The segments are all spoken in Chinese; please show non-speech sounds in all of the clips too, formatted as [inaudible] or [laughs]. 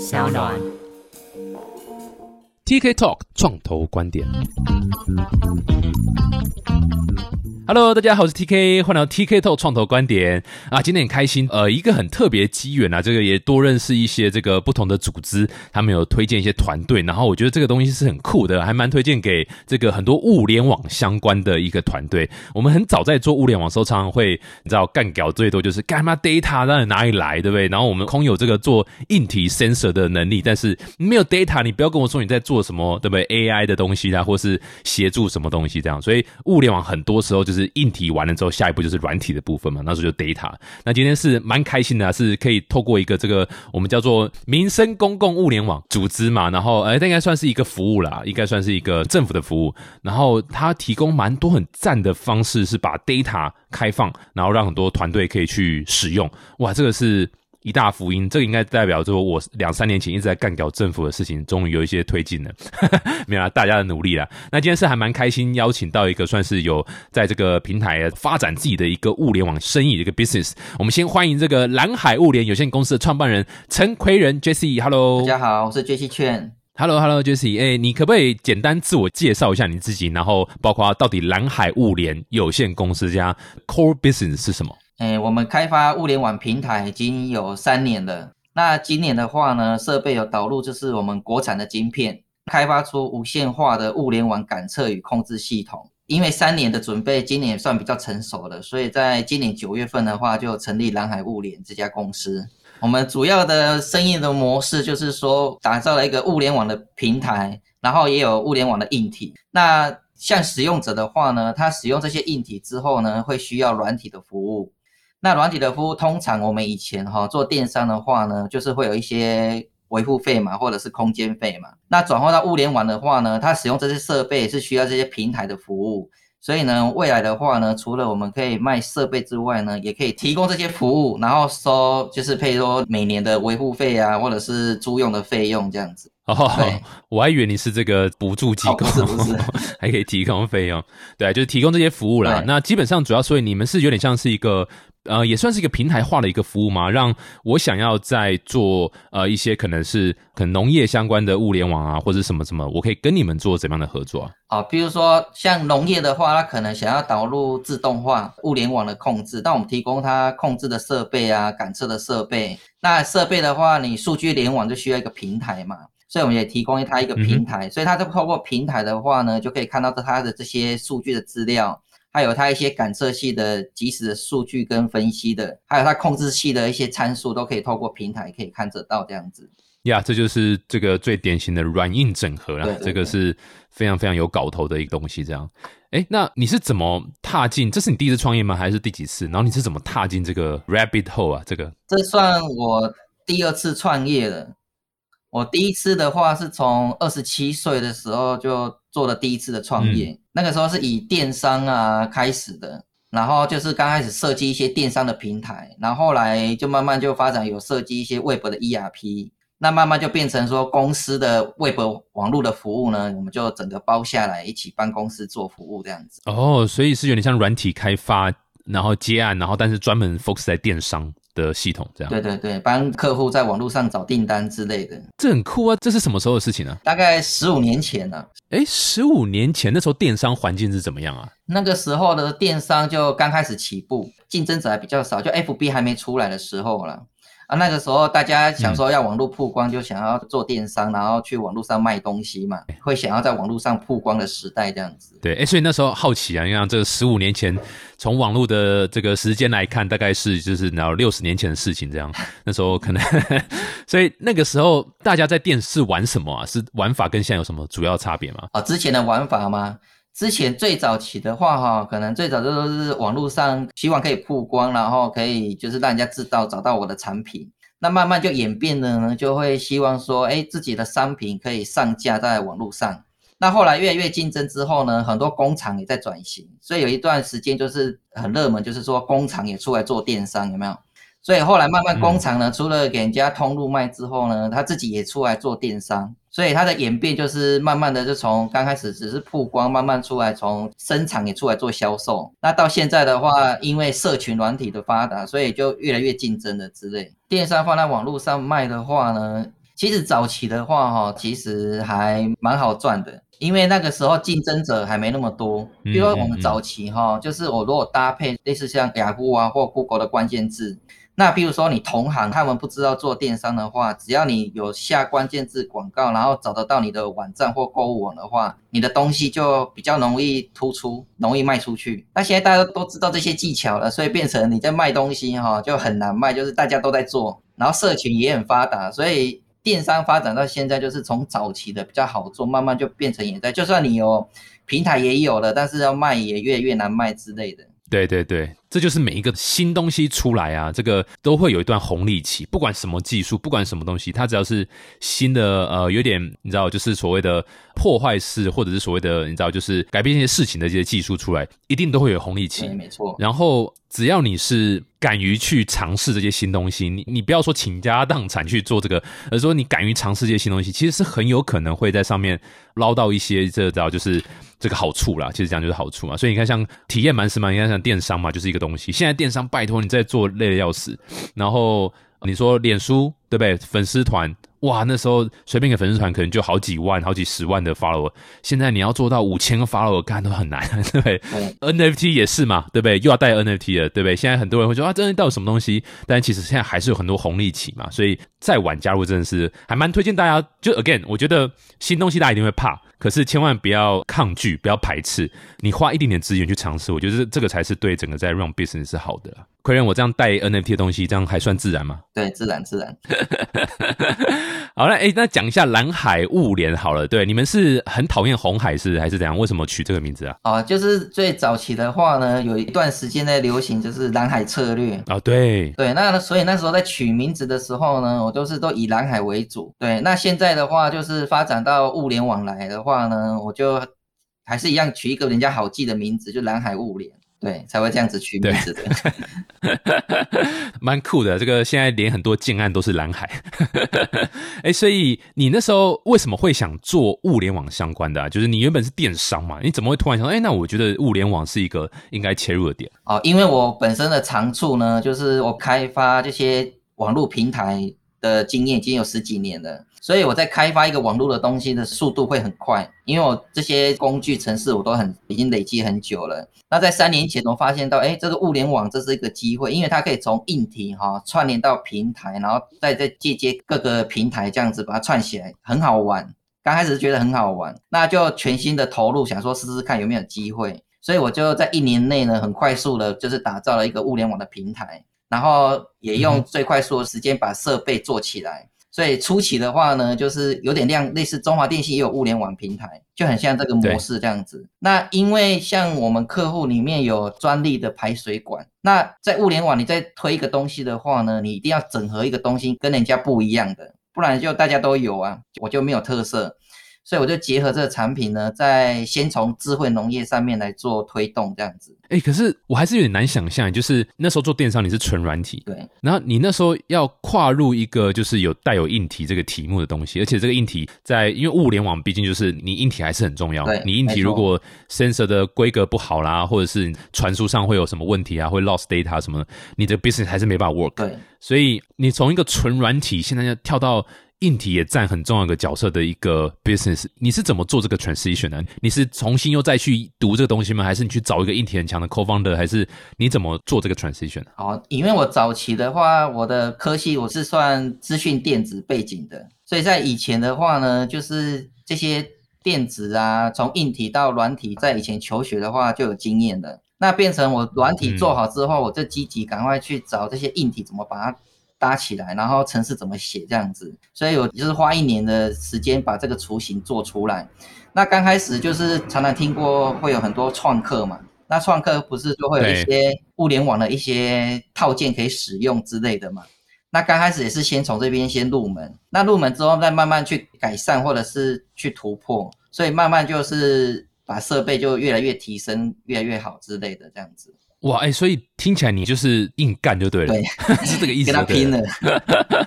小暖。TK Talk 创投观点。Hello，大家好，我是 TK，欢迎到 TK 透创投观点啊！今天很开心，呃，一个很特别的机缘啊，这个也多认识一些这个不同的组织，他们有推荐一些团队，然后我觉得这个东西是很酷的，还蛮推荐给这个很多物联网相关的一个团队。我们很早在做物联网的时候，常常会你知道干屌最多就是干嘛 data 到底哪里来，对不对？然后我们空有这个做硬体 sensor 的能力，但是没有 data，你不要跟我说你在做什么，对不对？AI 的东西啦，或是协助什么东西这样。所以物联网很多时候就是是硬体完了之后，下一步就是软体的部分嘛，那时候就 data。那今天是蛮开心的、啊，是可以透过一个这个我们叫做民生公共物联网组织嘛，然后呃，这应该算是一个服务啦，应该算是一个政府的服务。然后它提供蛮多很赞的方式，是把 data 开放，然后让很多团队可以去使用。哇，这个是。一大福音，这个应该代表着，我两三年前一直在干掉政府的事情，终于有一些推进了，[laughs] 没有啦，大家的努力啦。那今天是还蛮开心，邀请到一个算是有在这个平台发展自己的一个物联网生意的一个 business。我们先欢迎这个蓝海物联有限公司的创办人陈奎仁 Jesse，Hello，大家好，我是 Jesse 券。Hello，Hello，Jesse，哎，你可不可以简单自我介绍一下你自己？然后包括到底蓝海物联有限公司家 core business 是什么？哎，我们开发物联网平台已经有三年了。那今年的话呢，设备有导入就是我们国产的晶片，开发出无线化的物联网感测与控制系统。因为三年的准备，今年算比较成熟了，所以在今年九月份的话，就成立蓝海物联这家公司。我们主要的生意的模式就是说，打造了一个物联网的平台，然后也有物联网的硬体。那像使用者的话呢，他使用这些硬体之后呢，会需要软体的服务。那软体的服务，通常我们以前哈、做电商的话呢，就是会有一些维护费嘛，或者是空间费嘛。那转换到物联网的话呢，它使用这些设备是需要这些平台的服务。所以呢，未来的话呢，除了我们可以卖设备之外呢，也可以提供这些服务，然后收就是譬如说每年的维护费啊，或者是租用的费用这样子。哦，[laughs] 我还以为你是这个补助机构，哦不是不是 [laughs] 还可以提供费用，对，就是提供这些服务啦。那基本上主要，所以你们是有点像是一个呃，也算是一个平台化的一个服务嘛，让我想要在做呃一些可能是可能农业相关的物联网啊，或者什么什么，我可以跟你们做怎么样的合作啊？好，比如说像农业的话，它可能想要导入自动化物联网的控制，那我们提供它控制的设备啊、感测的设备。那设备的话，你数据联网就需要一个平台嘛，所以我们也提供它一个平台，所以它就透过平台的话呢，就可以看到它的这些数据的资料。还有它一些感测器的及时的数据跟分析的，还有它控制器的一些参数，都可以透过平台可以看得到这样子。呀这就是这个最典型的软硬整合啦，对对这个是非常非常有搞头的一个东西。这样，哎，那你是怎么踏进？这是你第一次创业吗？还是第几次？然后你是怎么踏进这个 rabbit hole 啊？这个这算我第二次创业了。我第一次的话是从二十七岁的时候就做了第一次的创业，那个时候是以电商啊开始的，然后就是刚开始设计一些电商的平台，然后后来就慢慢就发展有设计一些 Web 的 ERP，那慢慢就变成说公司的 Web 网络的服务呢，我们就整个包下来一起帮公司做服务这样子。哦，所以是有点像软体开发，然后接案，然后但是专门 focus 在电商的系统这样。对对对，帮客户在网络上找订单之类的，这很酷啊！这是什么时候的事情呢、大概十五年前呢、诶，十五年前那时候电商环境是怎么样啊？那个时候的电商就刚开始起步，竞争者还比较少，就 FB 还没出来的时候了。啊，那个时候大家想说要网络曝光，就想要做电商，然后去网络上卖东西嘛，会想要在网络上曝光的时代这样子。对，诶，所以那时候好奇啊，你看这个十五年前，从网络的这个时间来看，大概是就是然后六十年前的事情这样。那时候可能，[laughs] 所以那个时候大家在电视玩什么啊？是玩法跟现在有什么主要差别吗？哦，之前的玩法吗？之前最早期的话，哈，可能最早就都是网络上希望可以曝光，然后可以就是让人家知道找到我的产品。那慢慢就演变了呢，就会希望说，哎，自己的商品可以上架在网络上。那后来越来越竞争之后呢，很多工厂也在转型，所以有一段时间就是很热门，就是说工厂也出来做电商，有没有？所以后来慢慢工厂呢，除了给人家通路卖之后呢，他自己也出来做电商。所以它的演变就是慢慢的就从刚开始只是曝光，慢慢出来从生产也出来做销售。那到现在的话，因为社群软体的发达，所以就越来越竞争了之类。电商放在网络上卖的话呢，其实早期的话哈，其实还蛮好赚的，因为那个时候竞争者还没那么多。比如说我们早期哈，就是我如果搭配类似像雅虎啊或 Google 的关键字。那比如说你同行他们不知道做电商的话，只要你有下关键字广告，然后找得到你的网站或购物网的话，你的东西就比较容易突出，容易卖出去。那现在大家都知道这些技巧了，所以变成你在卖东西哈就很难卖，就是大家都在做，然后社群也很发达，所以电商发展到现在就是从早期的比较好做，慢慢就变成也在，就算你有平台也有了，但是要卖也越来越难卖之类的。对对对，这就是每一个新东西出来啊，这个都会有一段红利期。不管什么技术，不管什么东西，它只要是新的，呃，有点你知道，就是所谓的破坏式，或者是所谓的你知道，就是改变一些事情的这些技术出来，一定都会有红利期。没错。然后只要你是敢于去尝试这些新东西，你你不要说倾家荡产去做这个，而说你敢于尝试这些新东西，其实是很有可能会在上面捞到一些这道就是。这个好处啦，其实讲就是好处嘛，所以你看，像体验蛮什嘛，你看像电商嘛，就是一个东西。现在电商拜托你在做累的要死，然后你说脸书对不对？粉丝团。哇，那时候随便个粉丝团可能就好几万、好几十万的 follower，现在你要做到五千个 follower，干都很难，[laughs] 对不对？NFT 也是嘛，对不对？又要带 NFT 了，对不对？现在很多人会说啊，这到底什么东西？但其实现在还是有很多红利期嘛，所以再晚加入真的是还蛮推荐大家。就 again，我觉得新东西大家一定会怕，可是千万不要抗拒，不要排斥，你花一点点资源去尝试，我觉得这个才是对整个在 run business 是好的。亏认我这样带 NFT 的东西，这样还算自然吗？对，自然自然。[laughs] 好了，哎，那讲一下蓝海物联好了。对，你们是很讨厌红海是还是怎样？为什么取这个名字啊？哦，就是最早期的话呢，有一段时间在流行就是蓝海策略啊。对对，那所以那时候在取名字的时候呢，我都是都以蓝海为主。对，那现在的话就是发展到物联网来的话呢，我就还是一样取一个人家好记的名字，就蓝海物联。对，才会这样子取名字的，[laughs] 蛮酷的。这个现在连很多建案都是蓝海，哎，所以你那时候为什么会想做物联网相关的？啊？就是你原本是电商嘛，你怎么会突然想，哎，那我觉得物联网是一个应该切入的点？哦，因为我本身的长处呢，就是我开发这些网络平台的经验已经有十几年了。所以我在开发一个网络的东西的速度会很快，因为我这些工具程式我都很已经累积很久了。那在三年前我发现到，哎，这个物联网这是一个机会，因为它可以从硬体哈串联到平台，然后再再借接各个平台这样子把它串起来，很好玩。刚开始觉得很好玩，那就全新的投入，想说试试看有没有机会。所以我就在一年内呢，很快速的就是打造了一个物联网的平台，然后也用最快速的时间把设备做起来。所以初期的话呢，就是有点像，类似中华电信也有物联网平台，就很像这个模式这样子。那因为像我们客户里面有专利的排水管，那在物联网你再推一个东西的话呢，你一定要整合一个东西跟人家不一样的，不然就大家都有啊，我就没有特色。所以我就结合这个产品呢，在先从智慧农业上面来做推动，这样子。哎，可是我还是有点难想象，就是那时候做电商你是纯软体，对。然后你那时候要跨入一个就是有带有硬体这个题目的东西，而且这个硬体在因为物联网毕竟就是你硬体还是很重要。对。你硬体如果 sensor 的规格不好啦，或者是传输上会有什么问题啊，会 lost data 什么，你的 business 还是没办法 work。对。所以你从一个纯软体，现在要跳到。硬体也占很重要一个角色的一个 business，你是怎么做这个 transition 呢？你是重新又再去读这个东西吗？还是你去找一个硬体很强的 co-founder？还是你怎么做这个 transition？哦，因为我早期的话，我的科系我是算资讯电子背景的，所以在以前的话呢，就是这些电子啊，从硬体到软体，在以前求学的话就有经验的。那变成我软体做好之后，我就积极赶快去找这些硬体怎么把它。搭起来，然后程式怎么写这样子，所以我就是花一年的时间把这个雏形做出来。那刚开始就是常常听过会有很多创客嘛，那创客不是就会有一些物联网的一些套件可以使用之类的嘛？那刚开始也是先从这边先入门，那入门之后再慢慢去改善或者是去突破，所以慢慢就是把设备就越来越提升，越来越好之类的这样子。哇，哎，所以听起来你就是硬干就对了，对，[laughs] 是这个意思。跟他拼了，[laughs]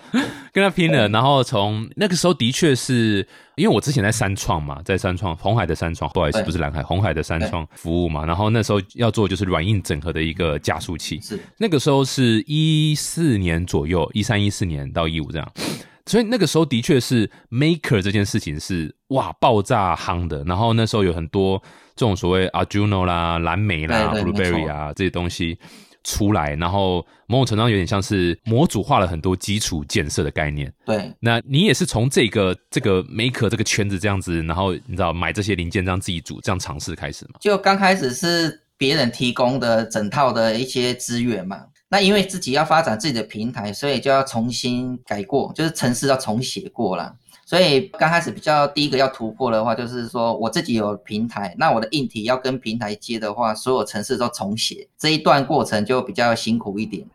跟他拼了。然后从那个时候的确是因为我之前在三创嘛，在三创红海的三创，不好意思，不是蓝海，红海的三创服务嘛。然后那时候要做就是软硬整合的一个加速器，是那个时候是一四年左右，一三一四年到一五这样。所以那个时候的确是 Maker 这件事情是哇爆炸夯的，然后那时候有很多这种所谓 Arduino 啦、蓝莓啦、Blueberry 啊这些东西。出来，然后某种程度上有点像是模组化了很多基础建设的概念。对，那你也是从这个这个 maker 这个圈子这样子，然后你知道买这些零件这样自己组，这样尝试开始吗？就刚开始是别人提供的整套的一些资源嘛。那因为自己要发展自己的平台，所以就要重新改过，就是城市要重写过了。所以刚开始比较第一个要突破的话，就是说我自己有平台，那我的硬体要跟平台接的话，所有城市都重写，这一段过程就比较辛苦一点。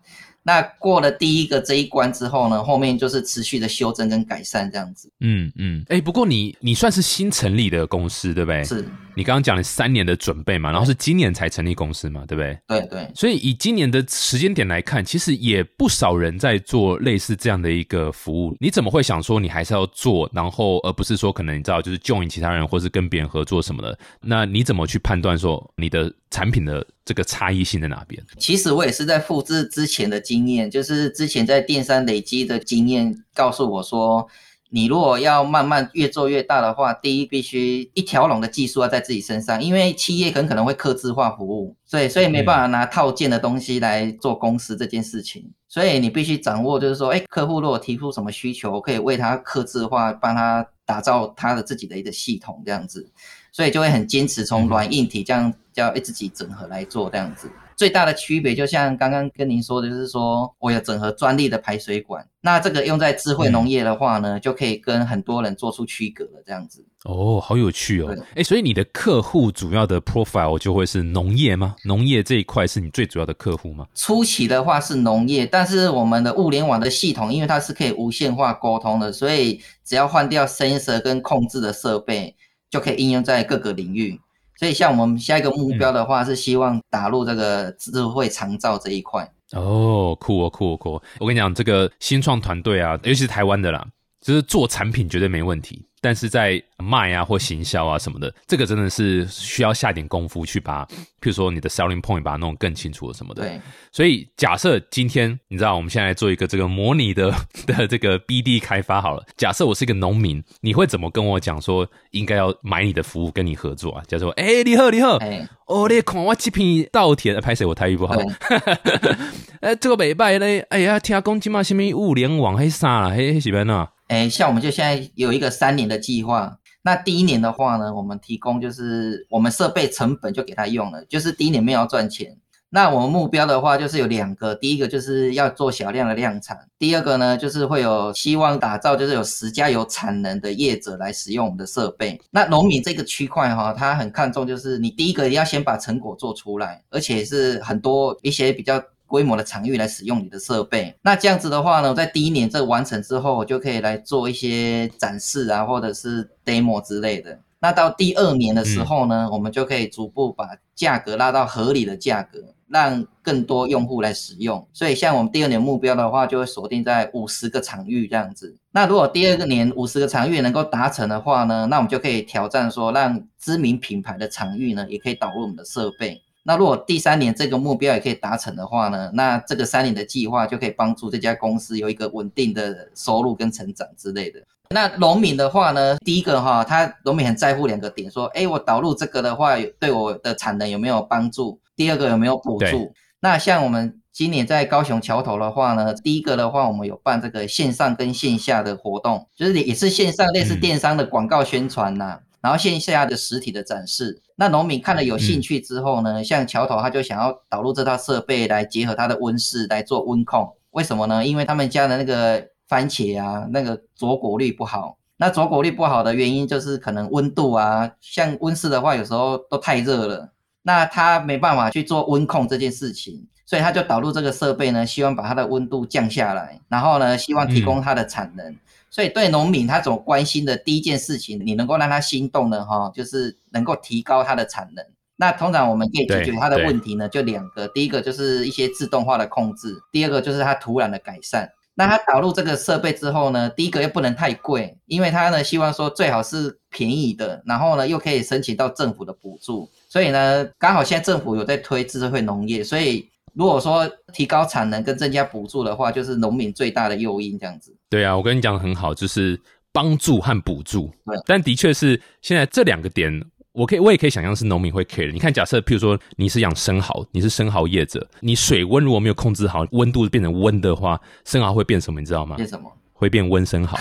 那过了第一个这一关之后呢，后面就是持续的修正跟改善这样子。嗯嗯，哎，不过你你算是新成立的公司对不对？是。你刚刚讲了三年的准备嘛，然后是今年才成立公司嘛，对不对？对对。所以以今年的时间点来看，其实也不少人在做类似这样的一个服务。你怎么会想说你还是要做，然后而不是说可能你知道就是 join 其他人，或是跟别人合作什么的？那你怎么去判断说你的产品的这个差异性在哪边？其实我也是在复制之前的经验，就是之前在电商累积的经验，告诉我说。你如果要慢慢越做越大的话，第一必须一条龙的技术要在自己身上，因为企业很可能会刻字化服务，所以所以没办法拿套件的东西来做公司这件事情，所以你必须掌握，就是说，哎，客户如果提出什么需求，可以为他刻字化，帮他打造他的自己的一个系统这样子，所以就会很坚持从软硬体这样叫自己整合来做这样子。最大的区别，就像刚刚跟您说的，就是说我有整合专利的排水管，那这个用在智慧农业的话呢，就可以跟很多人做出区隔了，这样子。哦，好有趣哦！哎，所以你的客户主要的 profile 就会是农业吗？农业这一块是你最主要的客户吗？初期的话是农业，但是我们的物联网的系统，因为它是可以无线化沟通的，所以只要换掉 sensor 跟控制的设备，就可以应用在各个领域。所以，像我们下一个目标的话，是希望打入这个智慧长照这一块。哦，酷哦，酷哦，酷！我跟你讲，这个新创团队啊，尤其是台湾的啦，就是做产品绝对没问题。但是在卖啊或行销啊什么的，这个真的是需要下点功夫去把，譬如说你的 selling point 把它弄更清楚了什么的。对。所以假设今天你知道我们现在做一个这个模拟的 [laughs] 的这个 BD 开发好了，假设我是一个农民，你会怎么跟我讲说应该要买你的服务跟你合作啊？假如说，哎，你好，你好，哦，你看我这片稻田，拍谁我台语不好？[laughs] 哎，这个尾拜嘞，哎呀，听讲今嘛什么物联网还啥啦，嘿，什么呢？哎，像我们就现在有一个三年的计划。那第一年的话呢，我们提供就是我们设备成本就给他用了，就是第一年没有赚钱。那我们目标的话就是有两个，第一个就是要做小量的量产，第二个呢就是会有希望打造就是有十家有产能的业者来使用我们的设备。那农民这个区块哈，他很看重就是你第一个要先把成果做出来，而且是很多一些比较。规模的场域来使用你的设备，那这样子的话呢，在第一年这完成之后，我就可以来做一些展示啊，或者是 demo 之类的。那到第二年的时候呢，我们就可以逐步把价格拉到合理的价格，让更多用户来使用。所以像我们第二年目标的话，就会锁定在五十个场域这样子。那如果第二个年五十个场域能够达成的话呢，那我们就可以挑战说，让知名品牌的场域呢，也可以导入我们的设备。那如果第三年这个目标也可以达成的话呢，那这个三年的计划就可以帮助这家公司有一个稳定的收入跟成长之类的。那农民的话呢，第一个哈，他农民很在乎两个点，说，哎，我导入这个的话，对我的产能有没有帮助？第二个有没有补助？那像我们今年在高雄桥头的话呢，第一个的话，我们有办这个线上跟线下的活动，就是也是线上类似电商的广告宣传呐。然后线下的实体的展示，那农民看了有兴趣之后呢，像桥头他就想要导入这套设备来结合他的温室来做温控。为什么呢？因为他们家的那个番茄啊，那个着果率不好。那着果率不好的原因就是可能温度啊，像温室的话有时候都太热了，那他没办法去做温控这件事情，所以他就导入这个设备呢，希望把它的温度降下来，然后呢，希望提供它的产能。所以对农民他总关心的第一件事情，你能够让他心动的哈，就是能够提高他的产能。那通常我们可以解决他的问题呢，就两个，第一个就是一些自动化的控制，第二个就是它土壤的改善。那他导入这个设备之后呢，第一个又不能太贵，因为他呢希望说最好是便宜的，然后呢又可以申请到政府的补助。所以呢，刚好现在政府有在推智慧农业，所以。如果说提高产能跟增加补助的话，就是农民最大的诱因这样子。对啊，我跟你讲很好，就是帮助和补助。对，但的确是现在这两个点，我可以我也可以想象是农民会 care。你看，假设譬如说你是养生蚝，你是生蚝业者，你水温如果没有控制好，温度变成温的话，生蚝会变什么？你知道吗？变什么？会变温生蚝。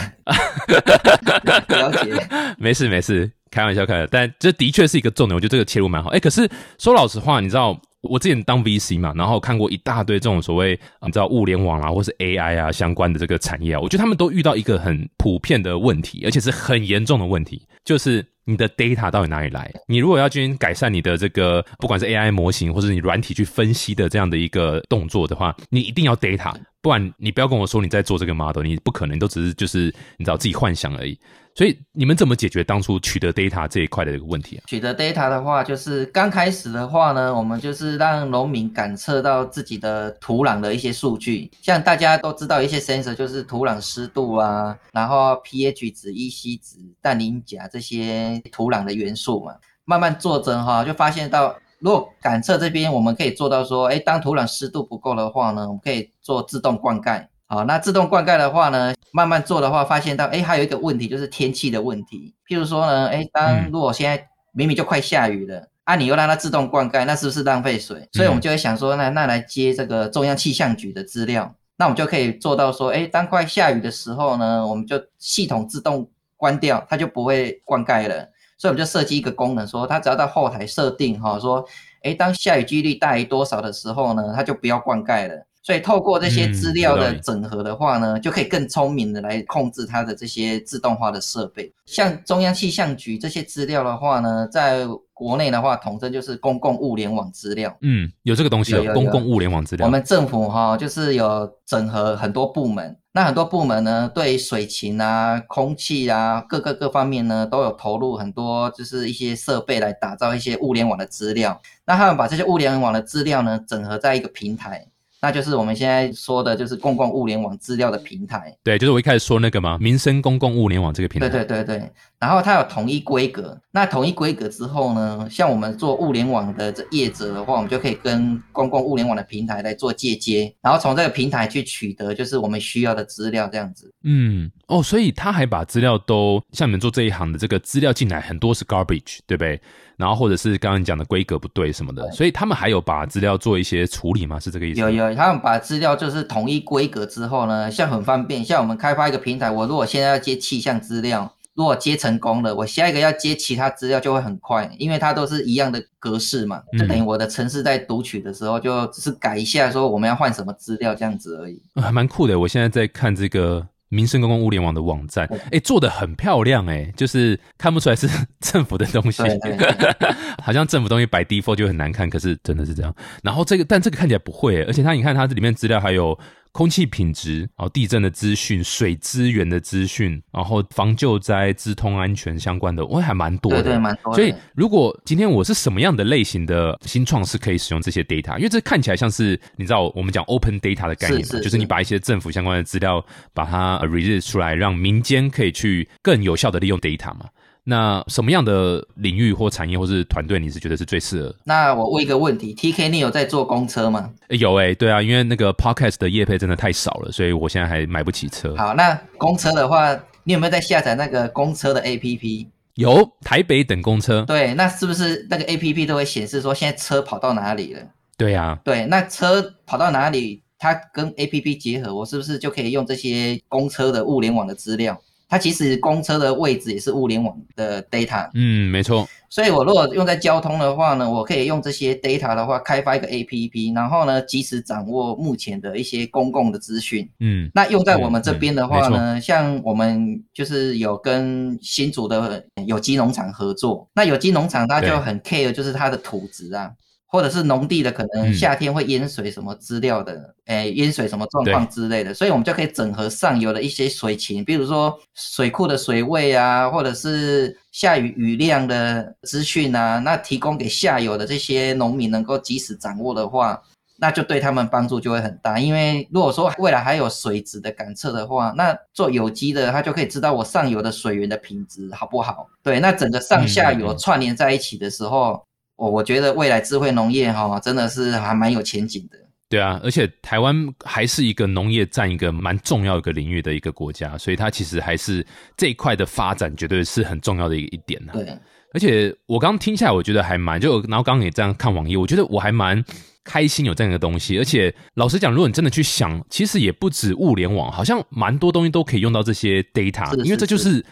了解，[laughs] 没事没事，开玩笑开的。但这的确是一个重点，我觉得这个切入蛮好。哎，可是说老实话，你知道？我之前当 VC 嘛，然后看过一大堆这种所谓你知道物联网啊，或是 AI 啊相关的这个产业啊，我觉得他们都遇到一个很普遍的问题，而且是很严重的问题，就是你的 data 到底哪里来？你如果要进行改善你的这个不管是 AI 模型或者你软体去分析的这样的一个动作的话，你一定要 data，不然你不要跟我说你在做这个 model，你不可能都只是就是你知道自己幻想而已。所以你们怎么解决当初取得 data 这一块的这个问题啊？取得 data 的话，就是刚开始的话呢，我们就是让农民感测到自己的土壤的一些数据，像大家都知道一些 sensor 就是土壤湿度啊，然后 pH 值、EC 值、氮磷钾这些土壤的元素嘛。慢慢做着哈，就发现到如果感测这边我们可以做到说，哎，当土壤湿度不够的话呢，我们可以做自动灌溉。好，那自动灌溉的话呢，慢慢做的话，发现到，哎，还有一个问题就是天气的问题。譬如说呢，哎，当如果现在明明就快下雨了，啊，你又让它自动灌溉，那是不是浪费水？所以我们就会想说，那那来接这个中央气象局的资料，那我们就可以做到说，哎，当快下雨的时候呢，我们就系统自动关掉，它就不会灌溉了。所以我们就设计一个功能，说它只要到后台设定哈，说，哎，当下雨几率大于多少的时候呢，它就不要灌溉了。所以透过这些资料的整合的话呢，就可以更聪明的来控制它的这些自动化的设备。像中央气象局这些资料的话呢，在国内的话统称就是公共物联网资料。嗯，有这个东西，有公共物联网资料。我们政府哈就是有整合很多部门，那很多部门呢对水情啊、空气啊各个各方面呢都有投入很多，就是一些设备来打造一些物联网的资料。那他们把这些物联网的资料呢整合在一个平台。那就是我们现在说的，就是公共物联网资料的平台。对，就是我一开始说那个嘛，民生公共物联网这个平台。对对对对。然后它有统一规格，那统一规格之后呢，像我们做物联网的这业者的话，我们就可以跟公共物联网的平台来做借接，然后从这个平台去取得就是我们需要的资料，这样子。嗯，哦，所以他还把资料都像你们做这一行的这个资料进来，很多是 garbage，对不对？然后或者是刚刚讲的规格不对什么的，所以他们还有把资料做一些处理吗？是这个意思？有有，他们把资料就是统一规格之后呢，像很方便，像我们开发一个平台，我如果现在要接气象资料，如果接成功了，我下一个要接其他资料就会很快，因为它都是一样的格式嘛，就等于我的城市在读取的时候就只是改一下，说我们要换什么资料这样子而已，还蛮酷的。我现在在看这个。民生公共物联网的网站，哎，做的很漂亮，哎，就是看不出来是 [laughs] 政府的东西，[laughs] 好像政府东西摆 default 就很难看，可是真的是这样。然后这个，但这个看起来不会，而且它，你看它这里面资料还有。空气品质，然后地震的资讯、水资源的资讯，然后防救灾、资通安全相关的，我还蛮多的。对对，蛮多。所以，如果今天我是什么样的类型的新创，是可以使用这些 data，因为这看起来像是你知道我们讲 open data 的概念嘛，就是你把一些政府相关的资料把它 release 出来，让民间可以去更有效的利用 data 嘛。那什么样的领域或产业或是团队，你是觉得是最适合？那我问一个问题，T K，你有在坐公车吗？有哎，对啊，因为那个 Podcast 的业配真的太少了，所以我现在还买不起车。好，那公车的话，你有没有在下载那个公车的 A P P？有，台北等公车。对，那是不是那个 A P P 都会显示说现在车跑到哪里了？对呀，对，那车跑到哪里，它跟 A P P 结合，我是不是就可以用这些公车的物联网的资料？它其实公车的位置也是物联网的 data，嗯，没错。所以我如果用在交通的话呢，我可以用这些 data 的话，开发一个 APP，然后呢，及时掌握目前的一些公共的资讯。嗯，那用在我们这边的话呢，像我们就是有跟新竹的有机农场合作，那有机农场它就很 care，就是它的土质啊。或者是农地的可能夏天会淹水什么资料的，诶，淹水什么状况之类的，所以我们就可以整合上游的一些水情，比如说水库的水位啊，或者是下雨雨量的资讯啊，那提供给下游的这些农民能够及时掌握的话，那就对他们帮助就会很大。因为如果说未来还有水质的感测的话，那做有机的他就可以知道我上游的水源的品质好不好。对，那整个上下游串联在一起的时候。我我觉得未来智慧农业哈真的是还蛮有前景的。对啊，而且台湾还是一个农业占一个蛮重要一个领域的一个国家，所以它其实还是这一块的发展绝对是很重要的一一点呢。对，而且我刚听下来，我觉得还蛮就，然后刚刚也这样看网页，我觉得我还蛮开心有这样一个东西。而且老实讲，如果你真的去想，其实也不止物联网，好像蛮多东西都可以用到这些 data，是因为这就是是。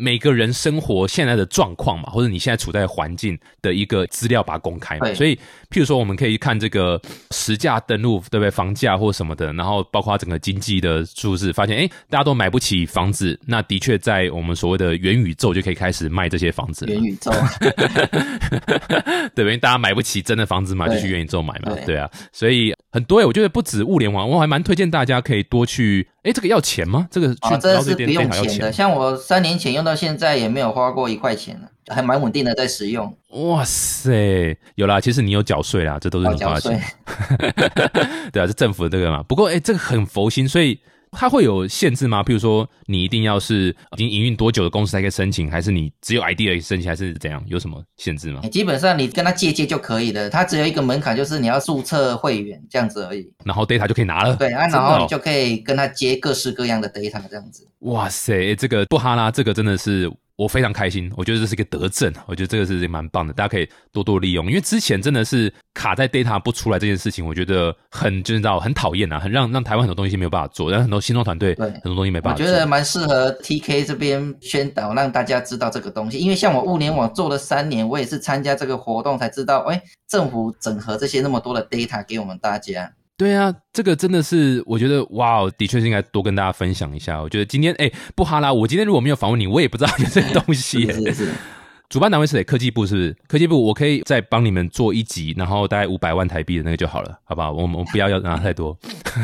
每个人生活现在的状况嘛，或者你现在处在环境的一个资料，把它公开嘛。所以，譬如说，我们可以看这个实价登录，对不对？房价或什么的，然后包括整个经济的数字，发现诶，大家都买不起房子，那的确在我们所谓的元宇宙就可以开始卖这些房子元宇宙，[laughs] 对，因为大家买不起真的房子嘛，就去元宇宙买嘛，对对啊，所以很多诶，我觉得不止物联网，我还蛮推荐大家可以多去，诶，这个要钱吗？这个去哦，这是不用钱的。像我三年前用到现在也没有花过一块钱了，还蛮稳定的在使用。哇塞，有啦，其实你有缴税啦，这都是你花的钱税，，[laughs] 对啊，是政府的这个嘛。不过，哎、这个很佛心，所以它会有限制吗？譬如说，你一定要是已经营运多久的公司才可以申请，还是你只有 idea 申请，还是怎样？有什么限制吗？基本上你跟他借借就可以了，它只有一个门槛，就是你要注册会员这样子而已。然后 data 就可以拿了。对啊，然后你就可以跟他接各式各样的 data 这样子。哇塞，诶这个布哈拉这个真的是我非常开心，我觉得这是一个德政，我觉得这个是蛮棒的，大家可以多多利用。因为之前真的是卡在 data 不出来这件事情，我觉得很就是知道很讨厌啊，很让让台湾很多东西没有办法做，让很多新创团队对很多东西没办法做。我觉得蛮适合 TK 这边宣导，让大家知道这个东西。因为像我物联网做了三年，我也是参加这个活动才知道，哎，政府整合这些那么多的 data 给我们大家。对啊，这个真的是我觉得哇哦，的确是应该多跟大家分享一下。我觉得今天哎，布哈拉，我今天如果没有访问你，我也不知道有这个东西耶。是是是，主办单位是谁？科技部是不是？科技部，我可以再帮你们做一集，然后大概五百万台币的那个就好了，好不好？我们不要要拿太多，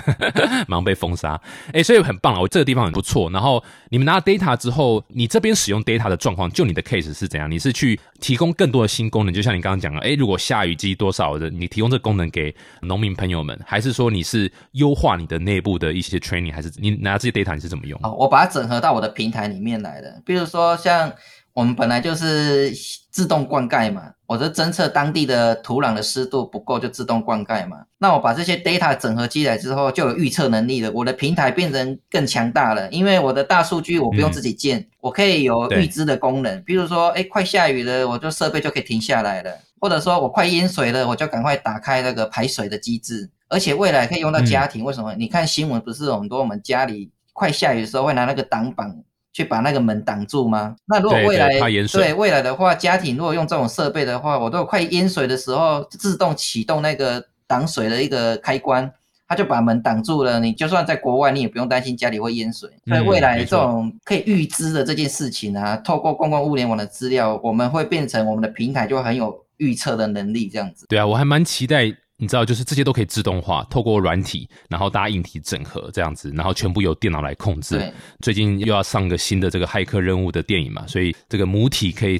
[laughs] 忙被封杀。哎、所以很棒啊，我这个地方很不错。然后你们拿了 data 之后，你这边使用 data 的状况，就你的 case 是怎样？你是去提供更多的新功能，就像你刚刚讲的，哎、如果下雨机多少的，你提供这个功能给农民朋友们，还是说你是优化你的内部的一些 training，还是你拿这些 data 你是怎么用？好，我把它整合到我的平台里面来的。比如说，像我们本来就是自动灌溉嘛，我就侦测当地的土壤的湿度不够，就自动灌溉嘛。那我把这些 data 整合起来之后，就有预测能力了。我的平台变成更强大了，因为我的大数据我不用自己建，我可以有对预知的功能。比如说，哎，快下雨了，我就设备就可以停下来了。或者说我快淹水了，我就赶快打开那个排水的机制，而且未来可以用到家庭。为什么？你看新闻不是有很多我们家里快下雨的时候会拿那个挡板去把那个门挡住吗？那如果未来对未来的话，家庭如果用这种设备的话，我都快淹水的时候自动启动那个挡水的一个开关。它就把门挡住了，你就算在国外，你也不用担心家里会淹水。所以嗯未来这种可以预知的这件事情啊，透过公共物联网的资料，我们会变成我们的平台就很有预测的能力，这样子。对啊，我还蛮期待，你知道，就是这些都可以自动化，透过软体，然后搭硬体整合这样子，然后全部由电脑来控制。最近又要上个新的这个骇客任务的电影嘛，所以这个母体可以，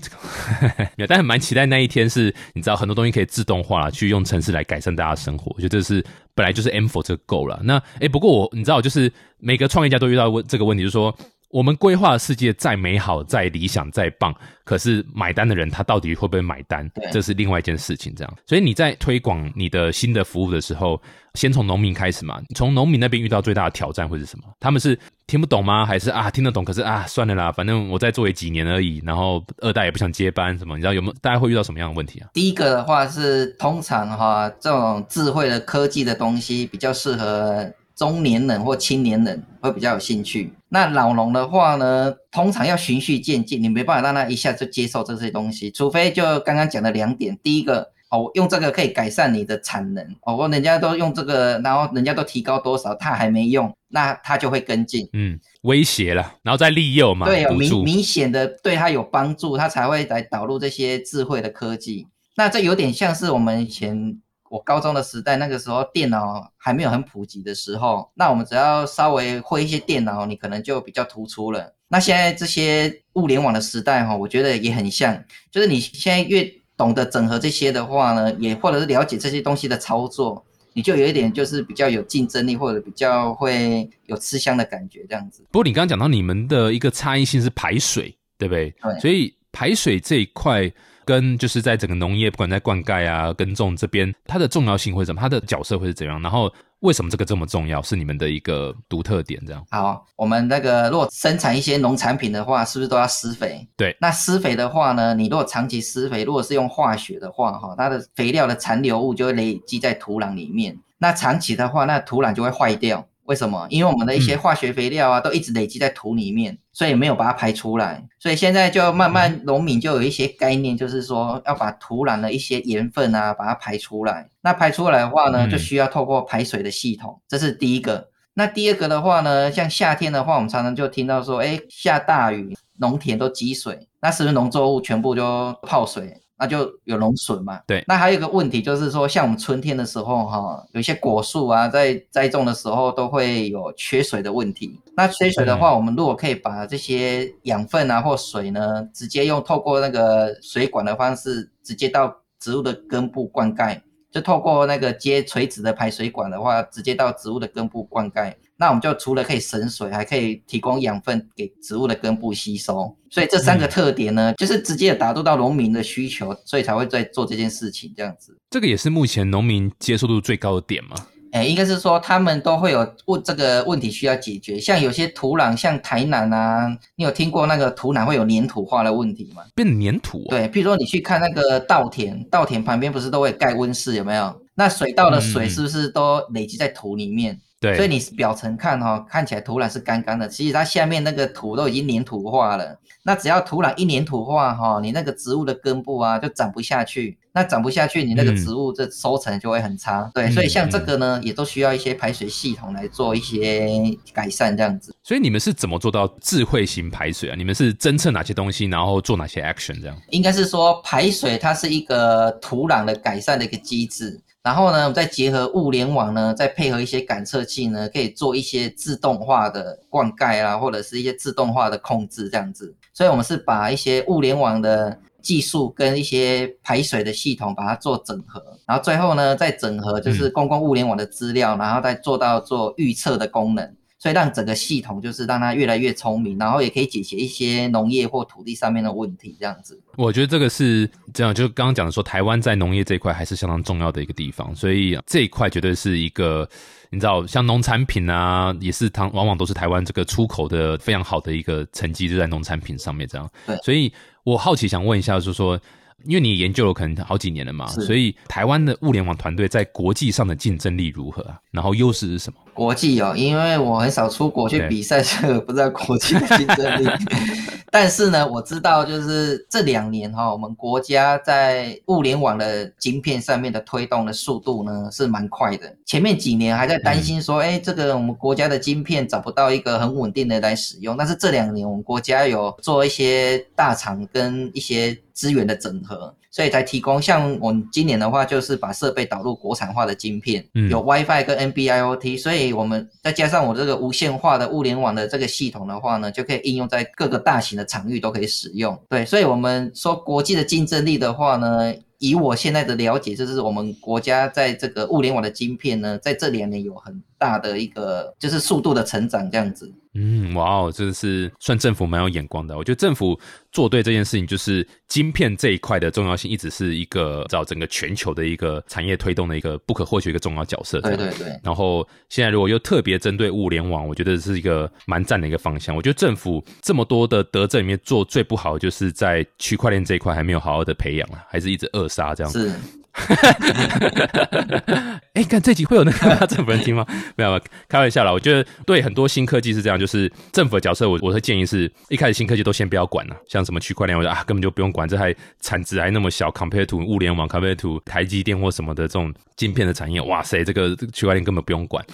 [laughs] 但很蛮期待那一天是，你知道很多东西可以自动化去用程式来改善大家生活，我觉得这是本来就是 M 4这个 Go 了。那诶，不过我你知道，就是每个创业家都遇到问这个问题，就是说。我们规划的世界再美好、再理想、再棒，可是买单的人他到底会不会买单对？这是另外一件事情。这样，所以你在推广你的新的服务的时候，先从农民开始嘛。从农民那边遇到最大的挑战会是什么？他们是听不懂吗？还是啊听得懂？可是啊算了啦，反正我再做也几年而已。然后二代也不想接班，什么？你知道有没有？大家会遇到什么样的问题啊？第一个的话是，通常哈这种智慧的科技的东西比较适合中年人或青年人会比较有兴趣。那老农的话呢，通常要循序渐进，你没办法让他一下就接受这些东西，除非就刚刚讲的两点，第一个。哦，用这个可以改善你的产能。哦，我人家都用这个，然后人家都提高多少，他还没用，那他就会跟进。嗯，威胁了，然后再利诱嘛，对，有明。明显的对他有帮助，他才会来导入这些智慧的科技。那这有点像是我们以前我高中的时代，那个时候电脑还没有很普及的时候，那我们只要稍微会一些电脑，你可能就比较突出了。那现在这些物联网的时代哈，我觉得也很像，就是你现在越懂得整合这些的话呢，也或者是了解这些东西的操作，你就有一点就是比较有竞争力，或者比较会有吃香的感觉这样子。不过你刚刚讲到你们的一个差异性是排水，对不对？对所以排水这一块，跟就是在整个农业，不管在灌溉啊、耕种这边，它的重要性会怎么？它的角色会是怎样？然后为什么这个这么重要？是你们的一个独特点？这样。好，我们那个如果生产一些农产品的话，是不是都要施肥？对。那施肥的话呢，你如果长期施肥，如果是用化学的话，哈，它的肥料的残留物就会累积在土壤里面。那长期的话，那土壤就会坏掉。为什么？因为我们的一些化学肥料啊，都一直累积在土里面，所以没有把它排出来。所以现在就慢慢农民就有一些概念，就是说要把土壤的一些盐分啊，把它排出来。那排出来的话呢，就需要透过排水的系统，这是第一个。那第二个的话呢，像夏天的话，我们常常就听到说，哎，下大雨，农田都积水，那是不是农作物全部就泡水？那就有农损嘛。对，那还有一个问题就是说，像我们春天的时候，哈，有些果树啊，在栽种的时候都会有缺水的问题。那缺水的话，我们如果可以把这些养分啊或水呢，直接用透过那个水管的方式，直接到植物的根部灌溉，就透过那个接垂直的排水管的话，直接到植物的根部灌溉。那我们就除了可以省水，还可以提供养分给植物的根部吸收，所以这三个特点呢，就是直接打入到农民的需求，所以才会在做这件事情这样子。这个也是目前农民接受度最高的点吗？哎，应该是说他们都会有问这个问题需要解决，像有些土壤，像台南啊，你有听过那个土壤会有粘土化的问题吗？变粘土？对，譬如说你去看那个稻田，稻田旁边不是都会盖温室，有没有？那水稻的水是不是都累积在土里面？对，所以你表层看哈，看起来土壤是干干的，其实它下面那个土都已经粘土化了。那只要土壤一粘土化哈，你那个植物的根部啊就长不下去。那长不下去，你那个植物这收成就会很差。对，所以像这个呢，也都需要一些排水系统来做一些改善这样子。所以你们是怎么做到智慧型排水啊？你们是侦测哪些东西，然后做哪些 action 这样？应该是说排水它是一个土壤的改善的一个机制。然后呢，我们再结合物联网呢，再配合一些感测器呢，可以做一些自动化的灌溉啊，或者是一些自动化的控制这样子。所以，我们是把一些物联网的技术跟一些排水的系统把它做整合，然后最后呢，再整合就是公共物联网的资料，然后再做到做预测的功能。所以让整个系统就是让它越来越聪明，然后也可以解决一些农业或土地上面的问题，这样子。我觉得这个是这样，就刚刚讲的说，台湾在农业这一块还是相当重要的一个地方，所以这一块绝对是一个，你知道，像农产品啊，也是它往往都是台湾这个出口的非常好的一个成绩，就在农产品上面这样。对，所以我好奇想问一下，就是说。因为你研究了可能好几年了嘛，所以台湾的物联网团队在国际上的竞争力如何啊？然后优势是什么？国际哦，因为我很少出国去比赛，所以不知道国际的竞争力。[laughs] 但是呢，我知道就是这两年哈，我们国家在物联网的晶片上面的推动的速度呢是蛮快的。前面几年还在担心说，哎，这个我们国家的晶片找不到一个很稳定的来使用。但是这两年我们国家有做一些大厂跟一些资源的整合。所以才提供，像我们今年的话，就是把设备导入国产化的晶片，有 WiFi 跟 NB-IoT，所以我们再加上我这个无线化的物联网的这个系统的话呢，就可以应用在各个大型的场域都可以使用。对，所以我们说国际的竞争力的话呢。以我现在的了解，就是我们国家在这个物联网的晶片呢，在这两年有很大的一个就是速度的成长，这样子。嗯，哇哦，真的是算政府蛮有眼光的。我觉得政府做对这件事情，就是晶片这一块的重要性，一直是一个找整个全球的一个产业推动的一个不可或缺一个重要角色。对对对。然后现在如果又特别针对物联网，我觉得是一个蛮赞的一个方向。我觉得政府这么多的德政里面做最不好，就是在区块链这一块还没有好好的培养啊，还是一直扼杀这样。是。[laughs] 哎，看这集会有那个政府人听吗？没有，开玩笑啦。我觉得对很多新科技是这样，就是政府的角色，我我的建议是一开始新科技都先不要管了。像什么区块链，我觉得啊根本就不用管，这还产值还那么小，compared to 物联网，compared to 台积电或什么的这种晶片的产业，哇塞，这个区块链根本不用管。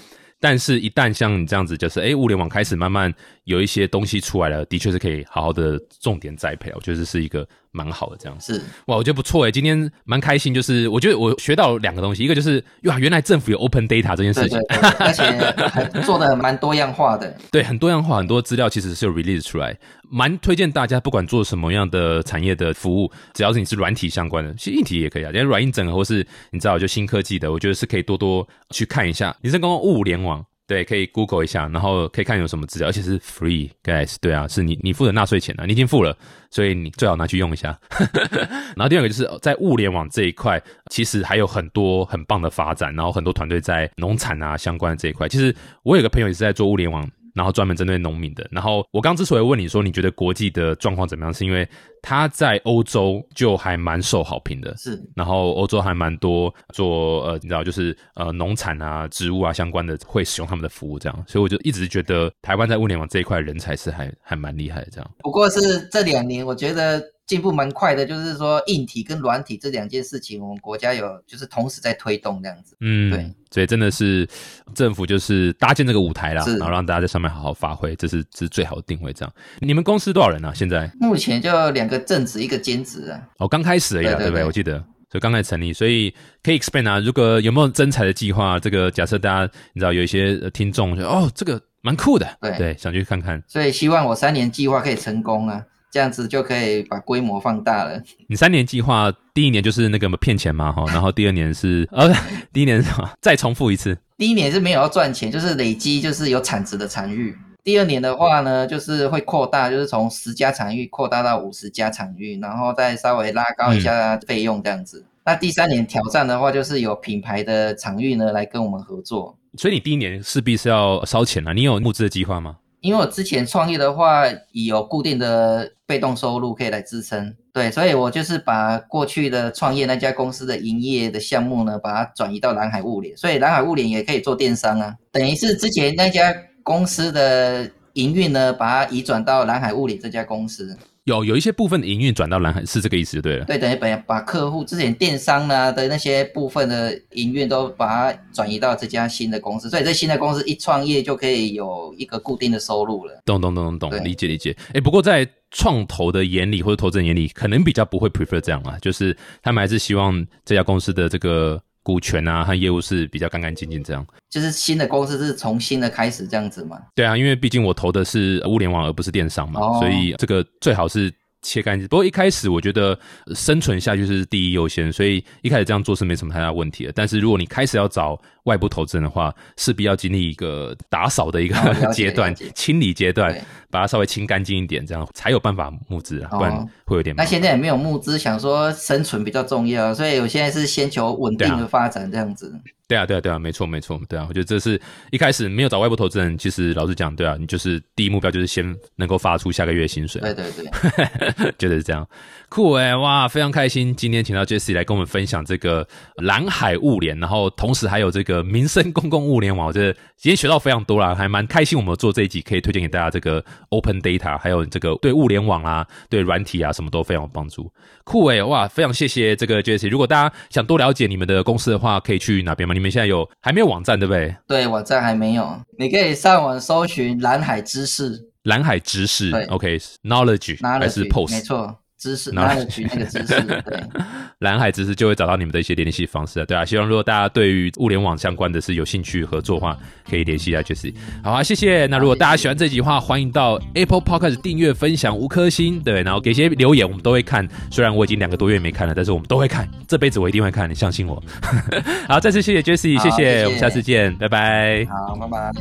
但是，一旦像你这样子，就是哎，物联网开始慢慢有一些东西出来了，的确是可以好好的重点栽培。我觉得是一个蛮好的这样。是哇，我觉得不错哎，今天蛮开心。就是我觉得我学到两个东西，一个就是哇，原来政府有 open data 这件事情，而且做的蛮多样化的。[laughs] 对，很多样化，很多资料其实是有 release 出来。蛮推荐大家，不管做什么样的产业的服务，只要是你是软体相关的，其实硬体也可以啊。连软硬整合或是你知道就新科技的，我觉得是可以多多去看一下。你是刚刚物联网。对，可以 Google 一下，然后可以看有什么资料，而且是 free guys。对啊，是你你付的纳税钱啊，你已经付了，所以你最好拿去用一下。[laughs] 然后第二个就是在物联网这一块，其实还有很多很棒的发展，然后很多团队在农产啊相关的这一块。其实我有个朋友也是在做物联网。然后专门针对农民的。然后我刚之所以问你说你觉得国际的状况怎么样，是因为他在欧洲就还蛮受好评的。是，然后欧洲还蛮多做呃，你知道就是呃农产啊、植物啊相关的会使用他们的服务，这样。所以我就一直觉得台湾在物联网这一块人才是还还蛮厉害的。这样。不过是这两年，我觉得。进步蛮快的，就是说硬体跟软体这两件事情，我们国家有就是同时在推动这样子。嗯，对，所以真的是政府就是搭建这个舞台啦，然后让大家在上面好好发挥，这是这是最好的定位。这样，你们公司多少人呢？现在目前就两个正职，一个兼职啊。哦，刚开始而已，对不对？我记得，所以刚才成立，所以可以 expand 啊。如果有没有增财的计划？这个假设大家你知道有一些听众说哦，这个蛮酷的，对对，想去看看。所以希望我三年计划可以成功啊。这样子就可以把规模放大了。你三年计划第一年就是那个骗钱嘛，哈，[laughs] 然后第二年是呃，第一年是什么？再重复一次。第一年是没有要赚钱，就是累积，就是有产值的场域。第二年的话呢，就是会扩大，就是从十家场域扩大到五十家场域，然后再稍微拉高一下费用这样子。那第三年挑战的话，就是有品牌的场域呢来跟我们合作。所以你第一年势必是要烧钱了。你有募资的计划吗？因为我之前创业的话，有固定的被动收入可以来支撑，对，所以我就是把过去的创业那家公司的营业的项目呢，把它转移到蓝海物联，所以蓝海物联也可以做电商啊，等于是之前那家公司的营运呢，把它移转到蓝海物联这家公司。有有一些部分的营运转到蓝海是这个意思就对了。对，等于把把客户之前电商呢的那些部分的营运都把它转移到这家新的公司，所以这新的公司一创业就可以有一个固定的收入了。懂懂懂懂懂，理解理解。哎，不过在创投的眼里或者投资人眼里，可能比较不会 prefer 这样啊，就是他们还是希望这家公司的这个。股权啊和业务是比较干干净净，这样就是新的公司是从新的开始这样子嘛？对啊，因为毕竟我投的是物联网而不是电商嘛，所以这个最好是。切干净。不过一开始我觉得生存下去是第一优先，所以一开始这样做是没什么太大问题的。但是如果你开始要找外部投资人的话，势必要经历一个打扫的一个 [laughs] 阶段、清理阶段，把它稍微清干净一点，这样才有办法募资啊，不然会有点。那现在也没有募资，想说生存比较重要，所以我现在是先求稳定的发展这样子。对啊，对啊，对啊，没错，没错，对啊，我觉得这是一开始没有找外部投资人，其实老实讲，对啊，你就是第一目标就是先能够发出下个月薪水。对对对，觉得 [laughs] 是这样，酷哎，哇，非常开心，今天请到 Jesse 来跟我们分享这个蓝海物联，然后同时还有这个民生公共物联网，我觉得今天学到非常多啦，还蛮开心。我们做这一集可以推荐给大家这个 Open Data，还有这个对物联网啊，对软体啊，什么都非常有帮助。酷欸，哇，非常谢谢这个 Jesse。如果大家想多了解你们的公司的话，可以去哪边吗？你们现在有还没有网站对不对？对，网站还没有，你可以上网搜寻蓝海知识。蓝海知识，OK，knowledge 还是 post？没错。知识，然后取那个知识，[laughs] 对，蓝海知识就会找到你们的一些联系方式啊，对啊，希望如果大家对于物联网相关的是有兴趣合作的话，可以联系一下 Jesse。好啊，谢谢。那如果大家喜欢这集的话，欢迎到 Apple Podcast 订阅、分享五颗星，对，然后给些留言，我们都会看。虽然我已经两个多月没看了，但是我们都会看，这辈子我一定会看，你相信我。[laughs] 好，再次谢谢 Jesse，谢谢，我们下次见，拜拜。好，拜拜。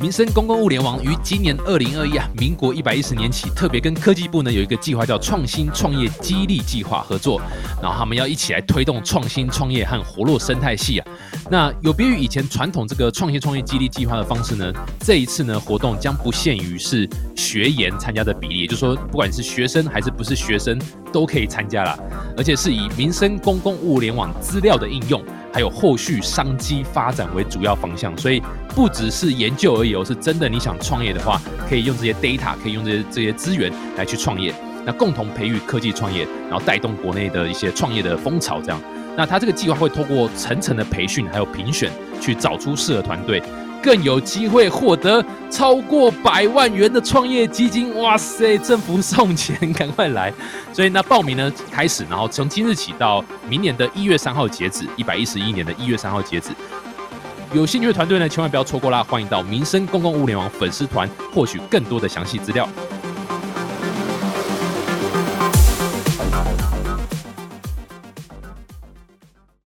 民生公共物联网于今年二零二一啊，民国一百一十年起，特别跟科技部呢有一个计划叫创新创业激励计划合作，然后他们要一起来推动创新创业和活络生态系啊。那有别于以前传统这个创新创业激励计划的方式呢，这一次呢活动将不限于是学研参加的比例，也就是说，不管是学生还是不是学生都可以参加啦，而且是以民生公共物联网资料的应用。还有后续商机发展为主要方向，所以不只是研究而已哦，是真的你想创业的话，可以用这些 data，可以用这些这些资源来去创业，那共同培育科技创业，然后带动国内的一些创业的风潮，这样。那他这个计划会透过层层的培训，还有评选，去找出适合团队。更有机会获得超过百万元的创业基金，哇塞！政府送钱，赶快来！所以那报名呢开始，然后从今日起到明年的一月三号截止，一百一十一年的一月三号截止。有兴趣的团队呢，千万不要错过啦！欢迎到民生公共物联网粉丝团获取更多的详细资料。